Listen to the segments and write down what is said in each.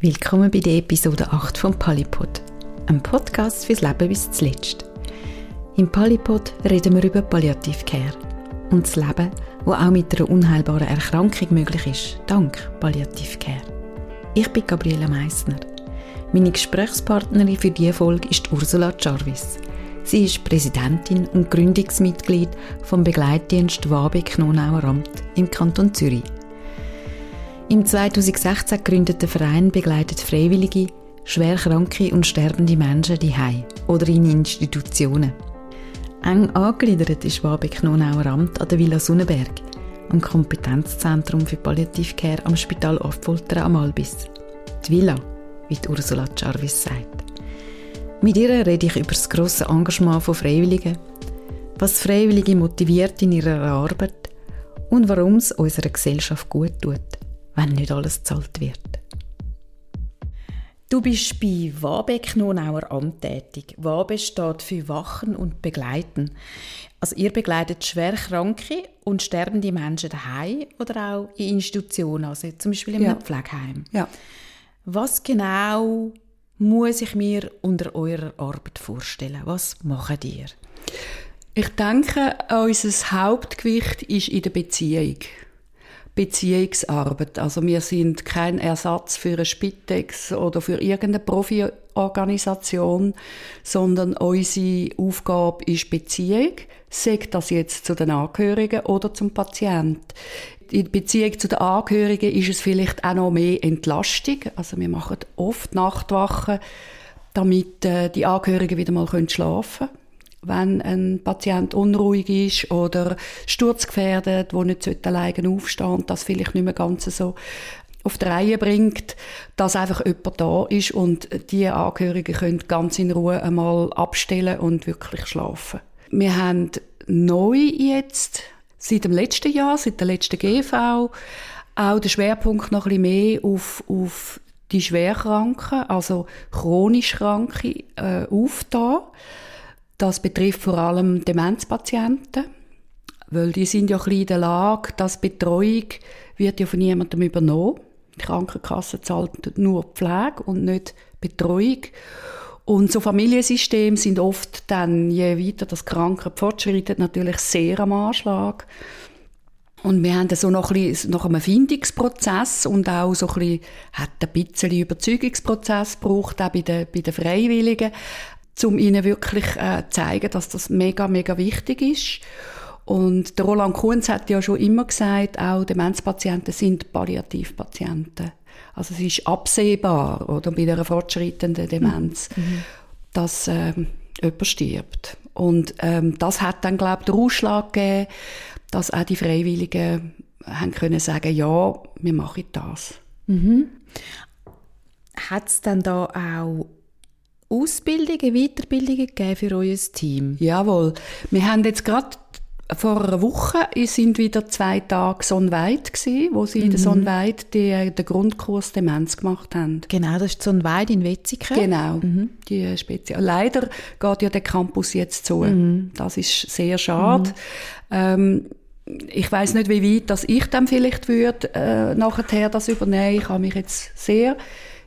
Willkommen bei der Episode 8 von Polypod, einem Podcast fürs Leben bis zuletzt. Im Polypod reden wir über Palliativcare und das Leben, wo auch mit einer unheilbaren Erkrankung möglich ist, dank Palliativcare. Ich bin Gabriele Meissner. Meine Gesprächspartnerin für diese Folge ist Ursula Jarvis. Sie ist Präsidentin und Gründungsmitglied vom Begleitdienst Wabeck-Nonauer Amt im Kanton Zürich. Im 2016 gegründete Verein begleitet Freiwillige, schwerkranke und sterbende Menschen die oder in Institutionen. Eng angegliedert ist Wabeck Nonauer Amt an der Villa Sonnenberg, am Kompetenzzentrum für Palliativcare am Spital Affoltern am Albis. Die Villa, wie die Ursula Jarvis sagt. Mit ihr rede ich über das grosse Engagement von Freiwilligen, was Freiwillige motiviert in ihrer Arbeit und warum es unserer Gesellschaft gut tut wenn nicht alles gezahlt wird. Du bist bei Wabeck Nonauer Amt tätig. Wabe steht für Wachen und Begleiten. Also ihr begleitet schwerkranke und sterbende Menschen daheim oder auch in Institutionen, also zum Beispiel in einem ja. Pflegeheim. Ja. Was genau muss ich mir unter eurer Arbeit vorstellen? Was macht ihr? Ich denke, unser Hauptgewicht ist in der Beziehung. Beziehungsarbeit. Also wir sind kein Ersatz für eine Spitex oder für irgendeine Profi-Organisation, sondern unsere Aufgabe ist Beziehung, sagt das jetzt zu den Angehörigen oder zum Patienten. In Beziehung zu den Angehörigen ist es vielleicht auch noch mehr Entlastung. Also wir machen oft Nachtwachen, damit äh, die Angehörigen wieder mal schlafen können wenn ein Patient unruhig ist oder sturzgefährdet, wo nicht alleine aufstehen das vielleicht nicht mehr ganz so auf die Reihe bringt, dass einfach jemand da ist und die Angehörigen können ganz in Ruhe einmal abstellen und wirklich schlafen. Wir haben neu jetzt, seit dem letzten Jahr, seit der letzten GV, auch den Schwerpunkt noch ein bisschen mehr auf, auf die Schwerkranken, also chronisch Kranke, äh, aufgetan. Das betrifft vor allem Demenzpatienten, weil die sind ja ein in der Lage, dass Betreuung wird ja von niemandem übernommen. Die Krankenkasse zahlt nur Pflege und nicht Betreuung. Und so Familiensysteme sind oft dann, je weiter das Kranke fortschreitet, natürlich sehr am Anschlag. Und wir haben so noch ein bisschen nach einem Findungsprozess und auch so ein bisschen, hat ein bisschen Überzeugungsprozess gebraucht, auch bei den, bei den Freiwilligen, um ihnen wirklich äh, zeigen, dass das mega, mega wichtig ist. Und der Roland Kunz hat ja schon immer gesagt, auch Demenzpatienten sind Palliativpatienten. Also es ist absehbar, oder bei einer fortschreitenden Demenz, mhm. mhm. dass äh, jemand stirbt. Und ähm, das hat dann, glaube ich, den Ausschlag gegeben, dass auch die Freiwilligen haben können sagen, ja, wir machen das. Mhm. Hat es dann da auch Ausbildungen, Weiterbildungen gegeben für euer Team? Jawohl. Wir haben jetzt gerade vor einer Woche sind wieder zwei Tage Sonnweit gsi, wo sie mhm. in der mhm. Sonnweit die, den Grundkurs Demenz gemacht haben. Genau, das ist Sonnweit in Wetzikon. Genau, mhm. die Spezial. Leider geht ja der Campus jetzt zu. Mhm. Das ist sehr schade. Mhm. Ähm, ich weiß nicht, wie weit, dass ich dann vielleicht würde äh, nachher das übernehmen. Ich habe mich jetzt sehr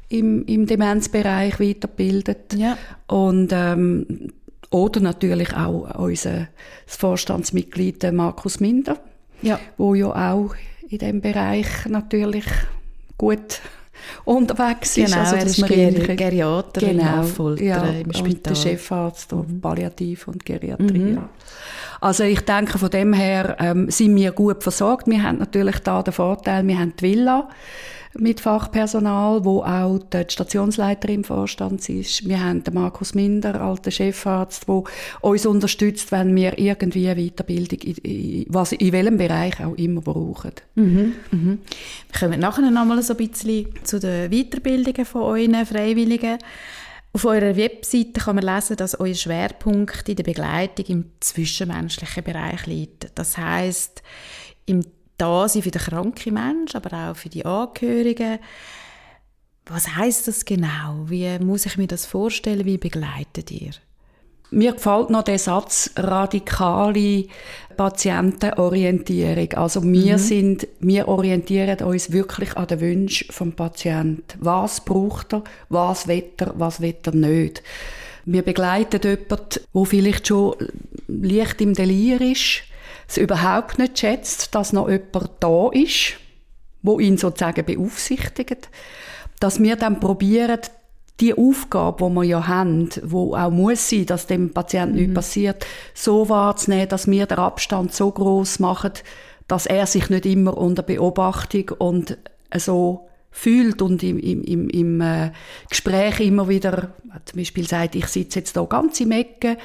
im, im Demenzbereich weiterbildet. Ja. Und, ähm, oder natürlich auch unser Vorstandsmitglied Markus Minder, ja. wo ja auch in dem Bereich natürlich gut unterwegs ist. Genau, also, dass er ist Ger Geriater genau, ja, im Spital. Und der Chefarzt mhm. Palliativ und Geriatrie. Mhm. Also ich denke, von dem her ähm, sind wir gut versorgt. Wir haben natürlich da den Vorteil, wir haben die Villa mit Fachpersonal, wo auch die Stationsleiterin im Vorstand ist. Wir haben den Markus Minder, alter Chefarzt, der uns unterstützt, wenn wir irgendwie eine Weiterbildung, in, was, in welchem Bereich auch immer brauchen. Mhm, mhm. Wir kommen nachher noch mal so ein bisschen zu den Weiterbildungen von euren Freiwilligen. Auf eurer Webseite kann man lesen, dass euer Schwerpunkt in der Begleitung im zwischenmenschlichen Bereich liegt. Das heißt im da sein für den kranken Menschen, aber auch für die Angehörigen. Was heißt das genau? Wie muss ich mir das vorstellen? Wie begleitet ihr? Mir gefällt noch der Satz radikale Patientenorientierung. Also wir mhm. sind, wir orientieren uns wirklich an den Wünschen vom Patienten. Was braucht er? Was will er? Was will er nicht? Wir begleiten jemanden, der vielleicht schon leicht im Delir ist, es überhaupt nicht schätzt, dass noch jemand da ist, wo ihn sozusagen beaufsichtigt, dass wir dann probieren, die Aufgabe, die wir ja haben, wo auch muss sein, dass dem Patienten mhm. nichts passiert, so wahrzunehmen, dass wir den Abstand so groß machen, dass er sich nicht immer unter Beobachtung und so fühlt und im, im, im, im äh, Gespräch immer wieder, zum Beispiel sagt, ich sitze jetzt da ganz im Ecke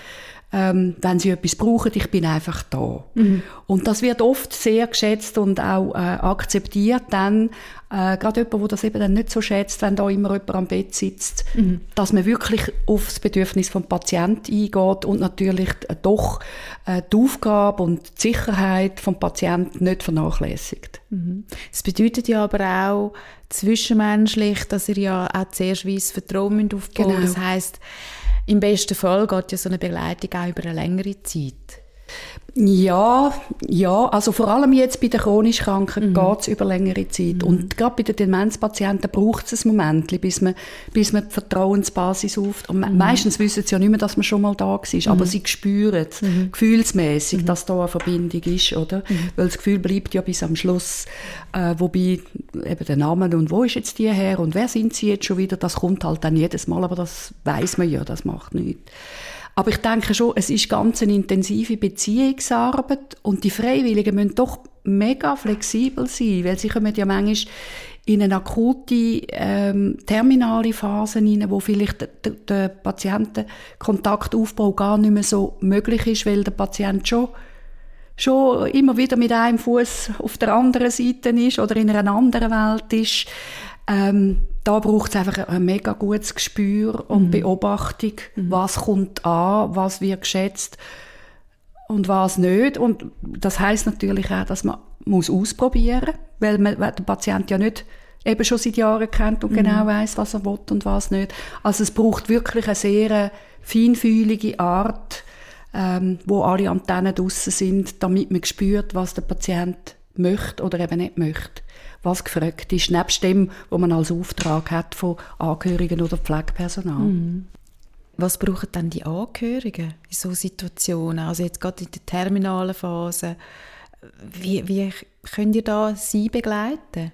ähm, wenn sie etwas brauchen, ich bin einfach da. Mhm. Und das wird oft sehr geschätzt und auch äh, akzeptiert dann, äh, gerade jemand, der das eben dann nicht so schätzt, wenn da immer jemand am Bett sitzt, mhm. dass man wirklich auf das Bedürfnis vom Patienten eingeht und natürlich äh, doch äh, die Aufgabe und die Sicherheit vom Patienten nicht vernachlässigt. Mhm. Das bedeutet ja aber auch zwischenmenschlich, dass ihr ja auch zuerst weiss Vertrauen aufbauen genau. Das heißt im besten Fall geht ja so eine Begleitung auch über eine längere Zeit. Ja, ja, also vor allem jetzt bei den chronisch Kranken mhm. geht es über längere Zeit. Mhm. Und gerade bei den Demenzpatienten braucht es ein Moment, bis man, bis man die Vertrauensbasis auf. Und mhm. meistens wissen sie ja nicht mehr, dass man schon mal da war, mhm. aber sie spüren mhm. gefühlsmäßig, mhm. dass da eine Verbindung ist, oder? Mhm. Weil das Gefühl bleibt ja bis am Schluss. Äh, wobei eben der Name und wo ist jetzt die her und wer sind sie jetzt schon wieder, das kommt halt dann jedes Mal, aber das weiß man ja, das macht nichts. Aber ich denke schon, es ist ganz eine intensive Beziehungsarbeit und die Freiwilligen müssen doch mega flexibel sein, weil sie kommen ja manchmal in eine akute ähm, terminale Phase hinein, wo vielleicht der, der Patientenkontaktaufbau gar nicht mehr so möglich ist, weil der Patient schon schon immer wieder mit einem Fuß auf der anderen Seite ist oder in einer anderen Welt ist. Ähm, da braucht es einfach ein mega gutes Gespür und mhm. Beobachtung, mhm. was kommt an, was wird geschätzt und was nicht. Und das heißt natürlich auch, dass man muss ausprobieren, weil man weil der Patient ja nicht eben schon seit Jahren kennt und mhm. genau weiß, was er will und was nicht. Also es braucht wirklich eine sehr feinfühlige Art, ähm, wo alle Antennen draussen sind, damit man spürt, was der Patient möchte oder eben nicht möchte was gefragt ist, nebst dem, was man als Auftrag hat von Angehörigen oder Pflegepersonal. Mhm. Was brauchen dann die Angehörigen in solchen Situationen? Also jetzt gerade in der terminalen Phase. Wie, wie könnt ihr da sie begleiten?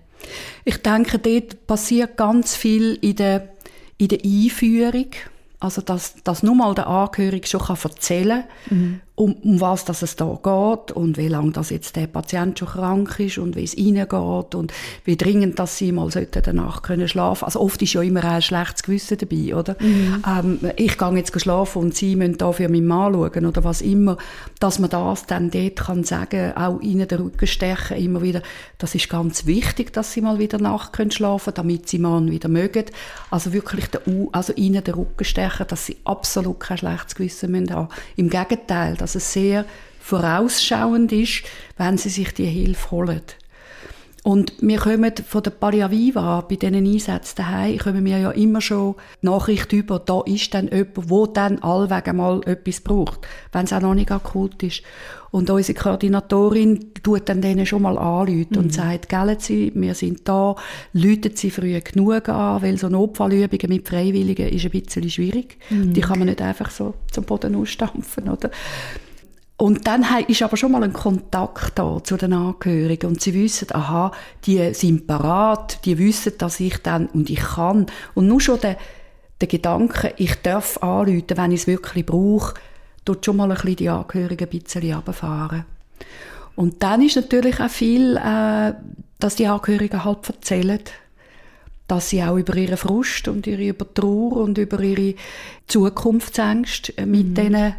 Ich denke, dort passiert ganz viel in der, in der Einführung. Also, dass, dass nur mal der Angehörige schon erzählen kann, mhm. Um, um was dass es da geht und wie lange das jetzt der Patient schon krank ist und wie es ihnen geht und wie dringend, dass sie mal danach können schlafen Also oft ist ja immer ein schlechtes Gewissen dabei, oder? Mhm. Ähm, ich gehe jetzt schlafen und sie müssen da für meinen Mann schauen oder was immer. Dass man das dann dort kann sagen, auch ihnen den Rücken stechen, immer wieder, das ist ganz wichtig, dass sie mal wieder nach können schlafen, damit sie Mann wieder mögen. Also wirklich den, also ihnen den Rücken stechen dass sie absolut kein schlechtes Gewissen haben müssen. Im Gegenteil, dass es sehr vorausschauend ist, wenn sie sich die Hilfe holen. Und wir kommen von der Palliaviva bei diesen Einsätzen daheim, kommen wir ja immer schon Nachricht über, da ist dann jemand, wo dann allweg mal etwas braucht, wenn es auch noch nicht akut ist. Und unsere Koordinatorin tut dann denen schon mal anrufen mhm. und sagt, gellen Sie, wir sind da, läuten Sie früh genug an, weil so Notfallübungen mit Freiwilligen ist ein bisschen schwierig. Mhm. Die kann man nicht einfach so zum Boden ausstampfen, oder? Und dann ist aber schon mal ein Kontakt da zu den Angehörigen und sie wissen, aha, die sind parat, die wissen, dass ich dann und ich kann. Und nur schon der, der Gedanke, ich darf anrufen, wenn ich es wirklich brauche, tut schon mal ein bisschen die Angehörigen ein bisschen runterfahren. Und dann ist natürlich auch viel, äh, dass die Angehörigen halt erzählen, dass sie auch über ihren Frust und ihre Trauer und über ihre Zukunftsängste mit mhm. diesen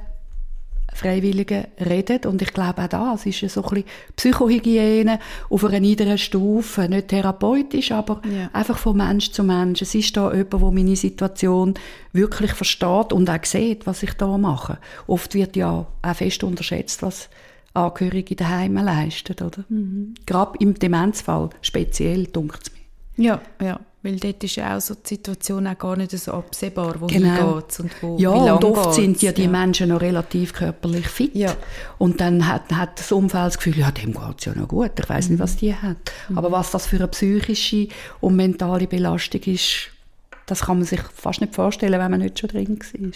Freiwilligen reden. Und ich glaube auch das ist so ein bisschen Psychohygiene auf einer niederen Stufe. Nicht therapeutisch, aber ja. einfach von Mensch zu Mensch. Es ist da jemand, der meine Situation wirklich versteht und auch sieht, was ich da mache. Oft wird ja auch fest unterschätzt, was Angehörige daheim leisten, oder? Mhm. Gerade im Demenzfall speziell, dunkt es mir. Ja, ja. Weil dort ist ja auch so die Situation auch gar nicht so absehbar, wo genau. geht und wo Ja, wie und oft geht's. sind ja die ja. Menschen noch relativ körperlich fit. Ja. Und dann hat, hat das Umfeld das Gefühl, ja, dem geht es ja noch gut. Ich weiß nicht, was die hat. Mhm. Aber was das für eine psychische und mentale Belastung ist, das kann man sich fast nicht vorstellen, wenn man nicht schon drin war.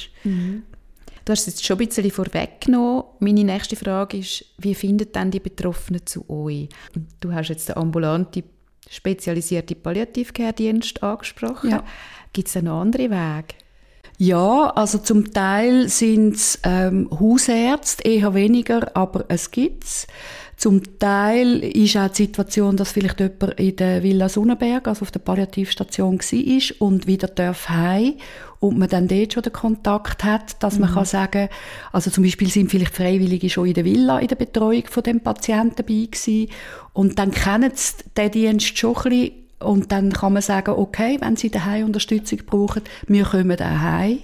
Du hast es jetzt schon ein bisschen vorweggenommen. Meine nächste Frage ist, wie finden denn die Betroffenen zu euch? Du hast jetzt den ambulanten, spezialisierten Palliativcare-Dienst angesprochen. Ja. Gibt es noch andere Wege? Ja, also zum Teil sind es ähm, Hausärzte, eher weniger, aber es gibt's. Zum Teil ist auch die Situation, dass vielleicht jemand in der Villa Sonnenberg, also auf der Palliativstation war und wieder darf heim und man dann dort schon den Kontakt hat, dass man kann sagen, also zum Beispiel sind vielleicht Freiwillige schon in der Villa in der Betreuung von dem Patienten dabei gewesen und dann kennen sie den Dienst schon ein bisschen und dann kann man sagen, okay, wenn Sie daheim Unterstützung brauchen, wir kommen daheim.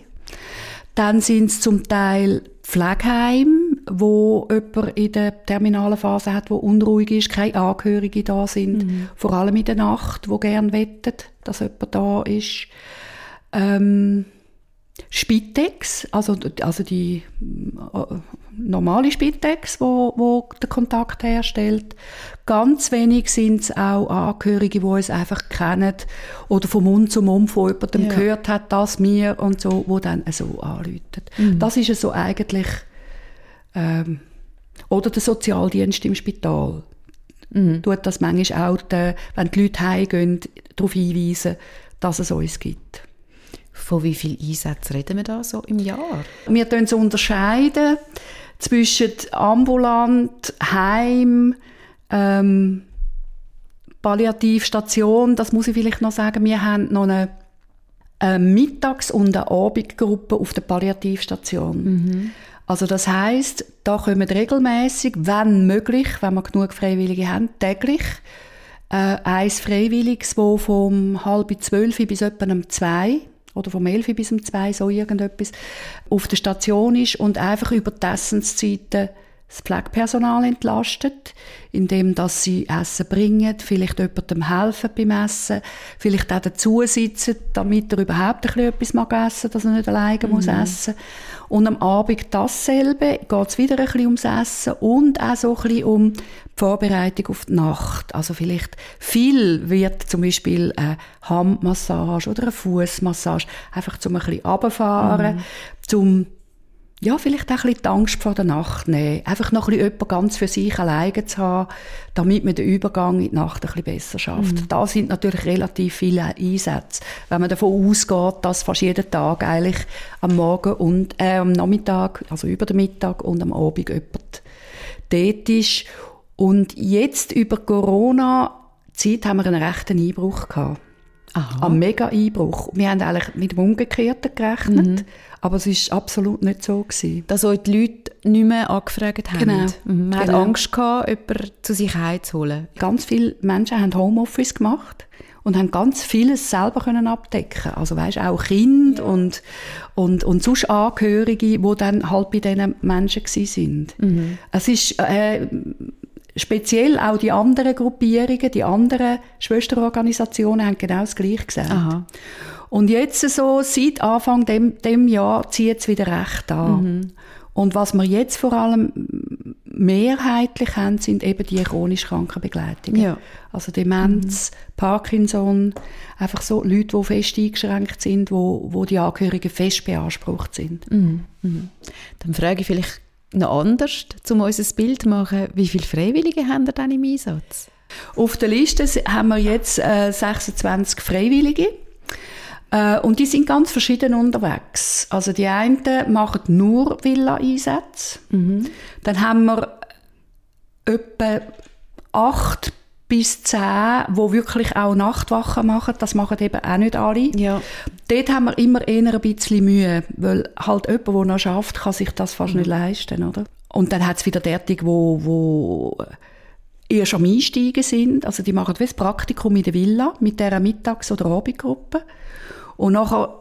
Dann sind es zum Teil Pflegeheim, wo jemand in der terminalen Phase hat, wo unruhig ist, keine Angehörige da sind, vor allem in der Nacht, wo gern wettet, dass jemand da ist. Ähm, Spitex, also, also die äh, normale Spitex, wo, wo den Kontakt herstellt. Ganz wenig sind es auch Angehörige, die uns einfach kennen oder vom Mund zu Mund von jemandem Ja. gehört hat, das mir und so, wo dann so anrufen. Das ist so eigentlich ähm, oder der Sozialdienst im Spital. Tut das manchmal auch, die, wenn die Leute heimgehen, darauf hinweisen, dass es uns gibt. Von wie vielen Einsätzen reden wir da so im Jahr? Wir tun so unterscheiden zwischen ambulant, Heim, ähm, Palliativstation. Das muss ich vielleicht noch sagen. Wir haben noch eine, eine Mittags- und eine Abendgruppe auf der Palliativstation. Also das heißt, da kommen regelmäßig, wenn möglich, wenn wir genug Freiwillige haben, täglich äh, eins Freiwilliges, wo vom halb zwölf bis etwa um zwei oder vom elf bis um zwei so irgendetwas auf der Station ist und einfach über die Essenszeiten das Pflegepersonal entlastet, indem dass sie Essen bringen, vielleicht jemandem helfen beim Essen, vielleicht auch dazu sitzen, damit er überhaupt ein bisschen etwas mag essen, dass er nicht alleine muss essen. Und am Abend dasselbe, geht es wieder ein bisschen ums Essen und auch so ein bisschen um die Vorbereitung auf die Nacht. Also vielleicht viel wird zum Beispiel eine Handmassage oder eine Fußmassage einfach zum ein bisschen runterfahren, zum ja, vielleicht auch ein bisschen die Angst vor der Nacht nehmen. Einfach noch ein bisschen jemanden ganz für sich alleine zu haben, damit man den Übergang in die Nacht ein bisschen besser schafft. Da sind natürlich relativ viele Einsätze. Wenn man davon ausgeht, dass fast jeden Tag eigentlich am Morgen und äh, am Nachmittag, also über den Mittag und am Abend jemand dort ist. Und jetzt über Corona-Zeit haben wir einen rechten Einbruch gehabt. Aha. Ein mega Einbruch. Wir haben eigentlich mit dem Umgekehrten gerechnet, aber es ist absolut nicht so gewesen. Dass euch die Leute nicht mehr angefragt haben. Genau. Mhm. Man hat Genau. Angst gehabt, jemanden zu sich heimzuholen. Ganz viele Menschen haben Homeoffice gemacht und haben ganz vieles selber können abdecken. Also weißt auch Kinder und und und sonst Angehörige, die dann halt bei diesen Menschen gsi sind. Es ist äh, speziell auch die anderen Gruppierungen, die anderen Schwesterorganisationen haben genau das Gleiche gesagt. Aha. Und jetzt so, seit Anfang dem, dem Jahr zieht es wieder recht an. Und was wir jetzt vor allem mehrheitlich haben, sind eben die chronisch kranken Begleitungen. Ja. Also Demenz, Parkinson, einfach so Leute, die fest eingeschränkt sind, wo, wo die Angehörigen fest beansprucht sind. Dann frage ich vielleicht noch anders, um uns ein Bild zu machen. Wie viele Freiwillige haben ihr denn im Einsatz? Auf der Liste haben wir jetzt äh, 26 Freiwillige. Äh, und die sind ganz verschieden unterwegs. Also die einen machen nur Villa-Einsätze. Dann haben wir etwa acht bis zehn, wo wirklich auch Nachtwachen machen. Das machen eben auch nicht alle. Ja. Dort haben wir immer eher ein bisschen Mühe, weil halt jemand, der noch schafft, kann sich das fast nicht leisten, oder? Und dann hat es wieder derartige, wo, wo erst am Einsteigen sind. Also die machen wie das Praktikum in der Villa mit dieser Mittags- oder Abendgruppe. Und nachher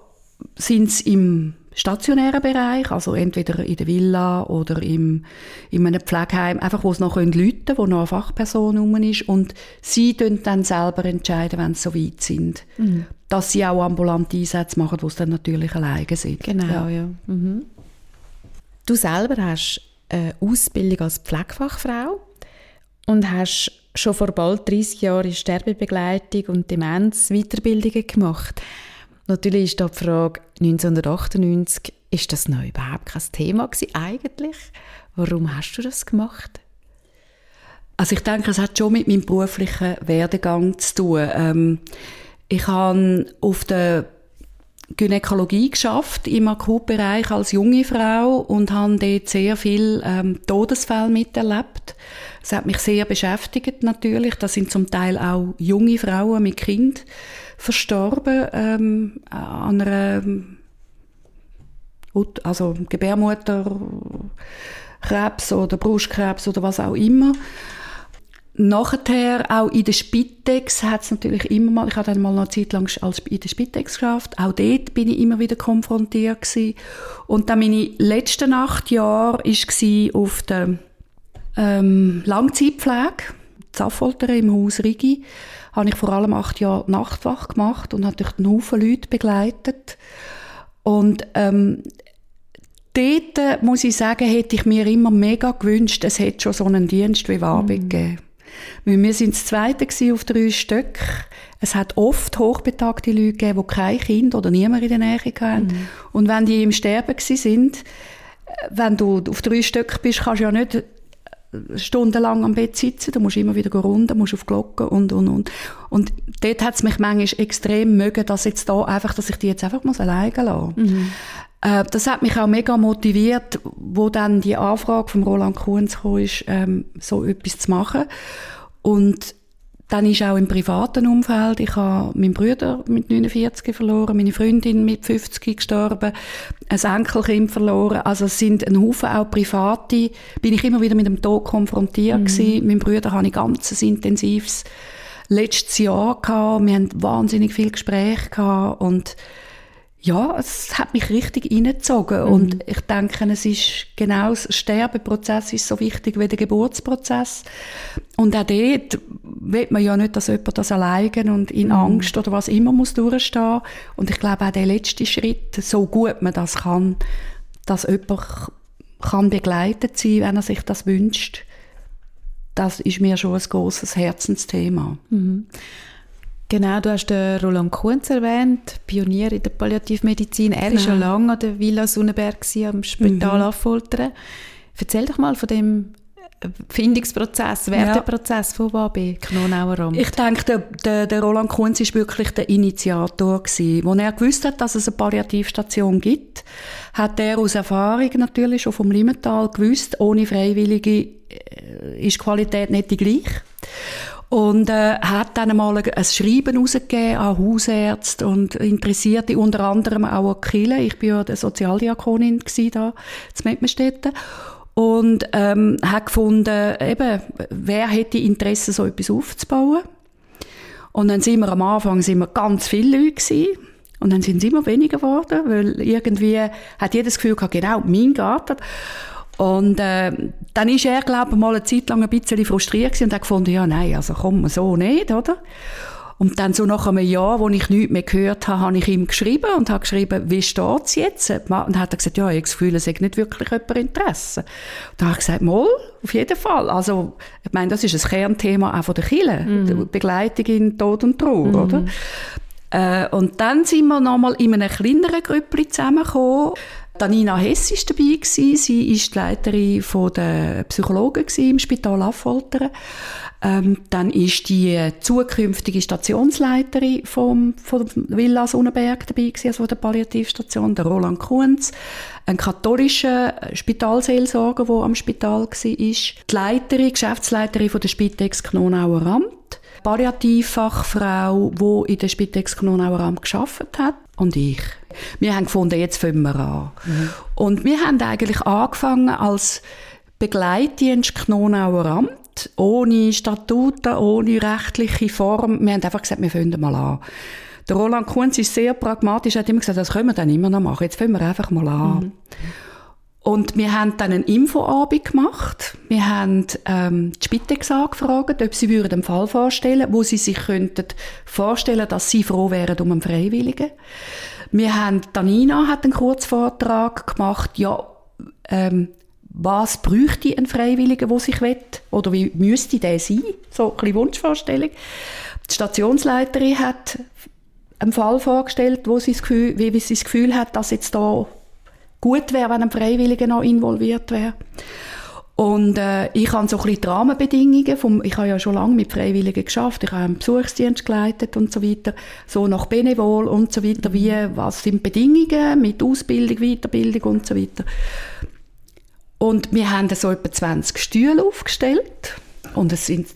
sind sie im stationären Bereich, also entweder in der Villa oder im, in einem Pflegeheim, einfach wo es noch Leute können, wo noch eine Fachperson rum ist und sie dann selber entscheiden, wenn sie so weit sind. Mhm. Dass sie auch ambulante Einsätze machen, wo sie dann natürlich alleine sind. Genau, ja. ja. Mhm. Du selber hast eine Ausbildung als Pflegefachfrau und hast schon vor bald 30 Jahren Sterbebegleitung und Demenz Weiterbildungen gemacht. Natürlich ist da die Frage, 1998, ist das noch überhaupt kein Thema gewesen, eigentlich? Warum hast du das gemacht? Also ich denke, es hat schon mit meinem beruflichen Werdegang zu tun. Ähm, ich habe auf der Gynäkologie geschafft im Akutbereich als junge Frau und habe dort sehr viel ähm, Todesfälle miterlebt. Das hat mich sehr beschäftigt natürlich. Das sind zum Teil auch junge Frauen mit Kind verstorben ähm, an einer also Gebärmutterkrebs oder Brustkrebs oder was auch immer. Nachher, auch in der Spitex, hat es natürlich immer mal, ich habe dann mal eine Zeit lang in der Spitex geschafft, auch dort bin ich immer wieder konfrontiert gewesen. Und dann meine letzten acht Jahre war auf der ähm, Langzeitpflege, Zaffolter im Haus Rigi, habe ich vor allem acht Jahre Nachtwach gemacht und natürlich einen Haufen Leute begleitet. Und ähm, dort, muss ich sagen, hätte ich mir immer mega gewünscht, es hätte schon so einen Dienst wie Wabe mm. gegeben. Weil wir sind das Zweite auf drei Stück. Es hat oft hochbetagte Leute gegeben, die kein Kind oder niemand in der Nähe hatten. Mm. Und wenn die im Sterben sind, wenn du auf drei Stück bist, kannst du ja nicht stundenlang am Bett sitzen, du musst immer wieder runter, musst auf Glocken und, und, und. Und dort hat es mich manchmal extrem mögen, dass jetzt da einfach, dass ich die jetzt einfach muss alleine lassen mhm. äh, Das hat mich auch mega motiviert, wo dann die Anfrage von Roland Kuhns kam, ist, ähm, so etwas zu machen. Und dann ist auch im privaten Umfeld, ich habe meinen Bruder mit 49 verloren, meine Freundin mit 50 gestorben, ein Enkelkind verloren. Also es sind ein Haufen auch private, bin ich immer wieder mit dem Tod konfrontiert mhm. gewesen. Mein Bruder hatte ein ganz intensives letztes Jahr gehabt. Wir haben wahnsinnig viel Gespräche gehabt und ja, es hat mich richtig reingezogen. Mhm. Und ich denke, es ist genau das Sterbeprozess ist so wichtig wie der Geburtsprozess. Und auch dort will man ja nicht, dass jemand das alleine und in mhm. Angst oder was immer muss durchstehen. Und ich glaube auch der letzte Schritt, so gut man das kann, dass jemand kann begleitet sein, wenn er sich das wünscht, das ist mir schon ein großes Herzensthema. Mhm. Genau, du hast den Roland Kunz erwähnt, Pionier in der Palliativmedizin. Er war genau. schon lange an der Villa Sonnenberg am Spital mhm. Affoltern. Erzähl doch mal von dem Findungsprozess, Werteprozess ja. von WAB, Knonauer Amt. Ich denke, der, der, der Roland Kunz war wirklich der Initiator gewesen. Als er gewusst hat, dass es eine Palliativstation gibt, hat er aus Erfahrung natürlich schon vom Limmental gewusst, ohne Freiwillige äh, ist die Qualität nicht die gleiche. Und äh, hat dann mal ein Schreiben rausgegeben an Hausärzte und Interessierte, unter anderem auch an Kille. Ich bin ja die Sozialdiakonin da zu Mettmerstetten. Und ähm, hat gefunden, eben, wer hätte Interesse, so etwas aufzubauen. Und dann sind wir am Anfang sind wir ganz viele Leute gewesen. Und dann sind es immer weniger geworden, weil irgendwie hat jeder das Gefühl gehabt, genau, mein Garten. Und äh, dann ist er, glaube ich, mal eine Zeit lang ein bisschen frustriert und hat gefunden, ja, nein, also komm, so nicht, oder? Und dann so nach einem Jahr, wo ich nichts mehr gehört habe, habe ich ihm geschrieben und habe geschrieben, wie steht's jetzt? Und hat er gesagt, ja, ich habe das Gefühl, es hat nicht wirklich jemand Interesse. Und da habe ich gesagt, mal, auf jeden Fall. Also, ich meine, das ist ein Kernthema auch von der Kirche. Mhm. Begleitung in Tod und Trauer, mhm. oder? Äh, und dann sind wir nochmal in einem kleineren Grüppli zusammengekommen. Danina Hess war dabei. Gewesen. Sie ist die Leiterin der Psychologen im Spital Affoltern. Ähm, dann ist die zukünftige Stationsleiterin vom, von Villa Sonnenberg dabei gewesen, also der Palliativstation, der Roland Kunz. Ein katholischer Spitalseelsorger, der am Spital war. Die Leiterin, Geschäftsleiterin von der Spitex Knonauer Amt. Palliativfachfrau, die in der Spitex Knonauer Amt gearbeitet hat. Und ich. Wir haben gefunden, jetzt fangen wir an. Mhm. Und wir haben eigentlich angefangen als Begleitdienst Knonauer Amt, ohne Statuten, ohne rechtliche Form. Wir haben einfach gesagt, wir fangen mal an. Der Roland Kunz ist sehr pragmatisch, er hat immer gesagt, das können wir dann immer noch machen, jetzt fangen wir einfach mal an. Mhm. Und wir haben dann einen Infoabend gemacht. Wir haben ähm, die Spitex angefragt, ob sie würden einen Fall vorstellen, wo sie sich könnten vorstellen, dass sie froh wären um einen Freiwilligen. Wir haben, Danina hat einen Kurzvortrag gemacht, ja, ähm, was bräuchte ein Freiwilliger, der sich will, oder wie müsste der sein? So ein bisschen Wunschvorstellung. Die Stationsleiterin hat einen Fall vorgestellt, wo sie das Gefühl, wie, sie das Gefühl hat, dass jetzt da gut wäre, wenn ein Freiwilliger noch involviert wäre. Und äh, ich habe so ein bisschen die Rahmenbedingungen, vom, ich habe ja schon lange mit Freiwilligen geschafft, ich habe einen Besuchsdienst geleitet und so weiter, so nach Benevol und so weiter, wie, was sind Bedingungen mit Ausbildung, Weiterbildung und so weiter. Und wir haben so etwa 20 Stühle aufgestellt und es sind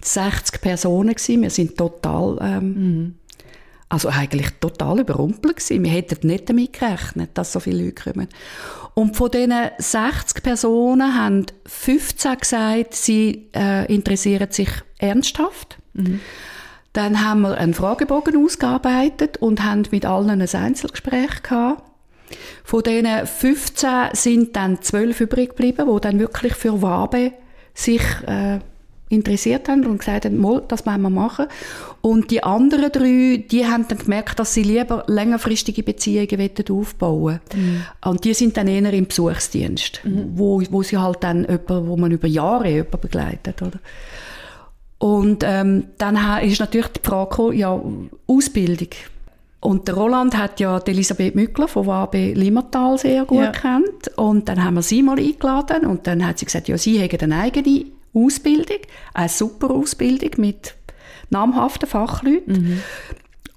60 Personen gewesen. Wir sind total ähm, mhm. Also eigentlich total überrumpelt gewesen. Wir hätten nicht damit gerechnet, dass so viele Leute kommen. Und von diesen 60 Personen haben 15 gesagt, sie äh, interessieren sich ernsthaft. Mhm. Dann haben wir einen Fragebogen ausgearbeitet und haben mit allen ein Einzelgespräch gehabt. Von diesen 15 sind dann 12 übrig geblieben, die dann wirklich für Wabe sich äh, interessiert haben und gesagt haben, Mal, das wollen wir machen. Und die anderen drei, die haben dann gemerkt, dass sie lieber längerfristige Beziehungen aufbauen mhm. Und die sind dann eher im Besuchsdienst, mhm. wo, wo sie halt dann jemanden, wo man über Jahre jemanden begleitet, oder? Und ähm, dann ist natürlich die Frage gekommen, ja, Ausbildung. Und der Roland hat ja die Elisabeth Mückler von WAB Limmertal sehr gut ja. kennt. Und dann haben wir sie mal eingeladen und dann hat sie gesagt, ja, sie haben eine eigene Ausbildung, eine super Ausbildung mit namhaften Fachleuten. Mhm.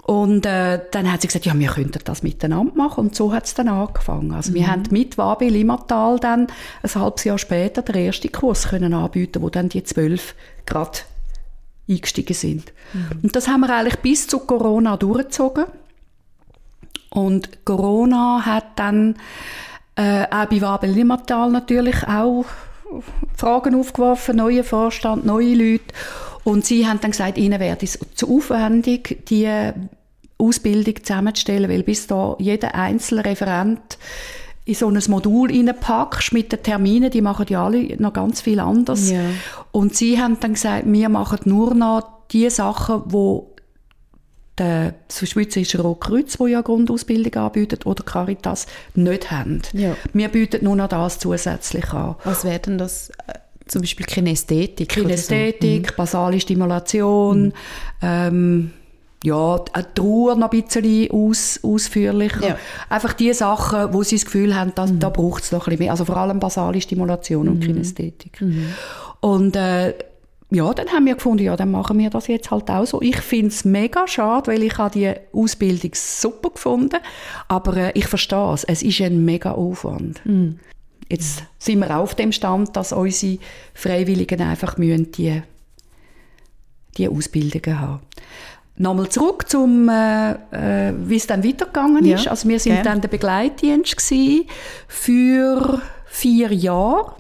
Und äh, dann hat sie gesagt, ja, wir könnten das miteinander machen. Und so hat es dann angefangen. Also mhm. wir haben mit Wabi Limatal dann ein halbes Jahr später den ersten Kurs können anbieten, wo dann die zwölf gerade eingestiegen sind. Mhm. Und das haben wir eigentlich bis zu Corona durchgezogen. Und Corona hat dann äh, auch bei Wabel Limatal natürlich auch Fragen aufgeworfen, neue Vorstand, neue Leute. Und sie haben dann gesagt, ihnen wäre es zu aufwendig, die Ausbildung zusammenzustellen, weil bis da jeder einzelne Referent in so ein Modul reinpackst mit den Terminen, die machen ja alle noch ganz viel anders. Ja. Und sie haben dann gesagt, wir machen nur noch die Sachen, die der Schweizerische Rotkreuz, wo ja Grundausbildung anbietet, oder Caritas nicht haben. Ja. Wir bieten nur noch das zusätzlich an. Was wäre denn das? Äh, zum Beispiel Kinästhetik? Kinästhetik, so. mhm. basale Stimulation, mhm. ähm, ja, eine Trauer noch ein bisschen aus, ausführlicher. Ja. Einfach die Sachen, wo sie das Gefühl haben, dass, mhm. da braucht es noch ein bisschen mehr. Also vor allem basale Stimulation und mhm. Kinästhetik. Mhm. Und äh, ja, dann haben wir gefunden, ja, dann machen wir das jetzt halt auch so. Ich finde es mega schade, weil ich habe die Ausbildung super gefunden, aber äh, ich verstehe es, es ist ein mega Aufwand. Mm. Jetzt sind wir auf dem Stand, dass unsere Freiwilligen einfach müssen die, die Ausbildungen haben. Nochmal zurück zum, äh, äh, wie es dann weitergegangen ist. Ja, also wir sind gerne. dann der Begleitdienst für vier Jahre.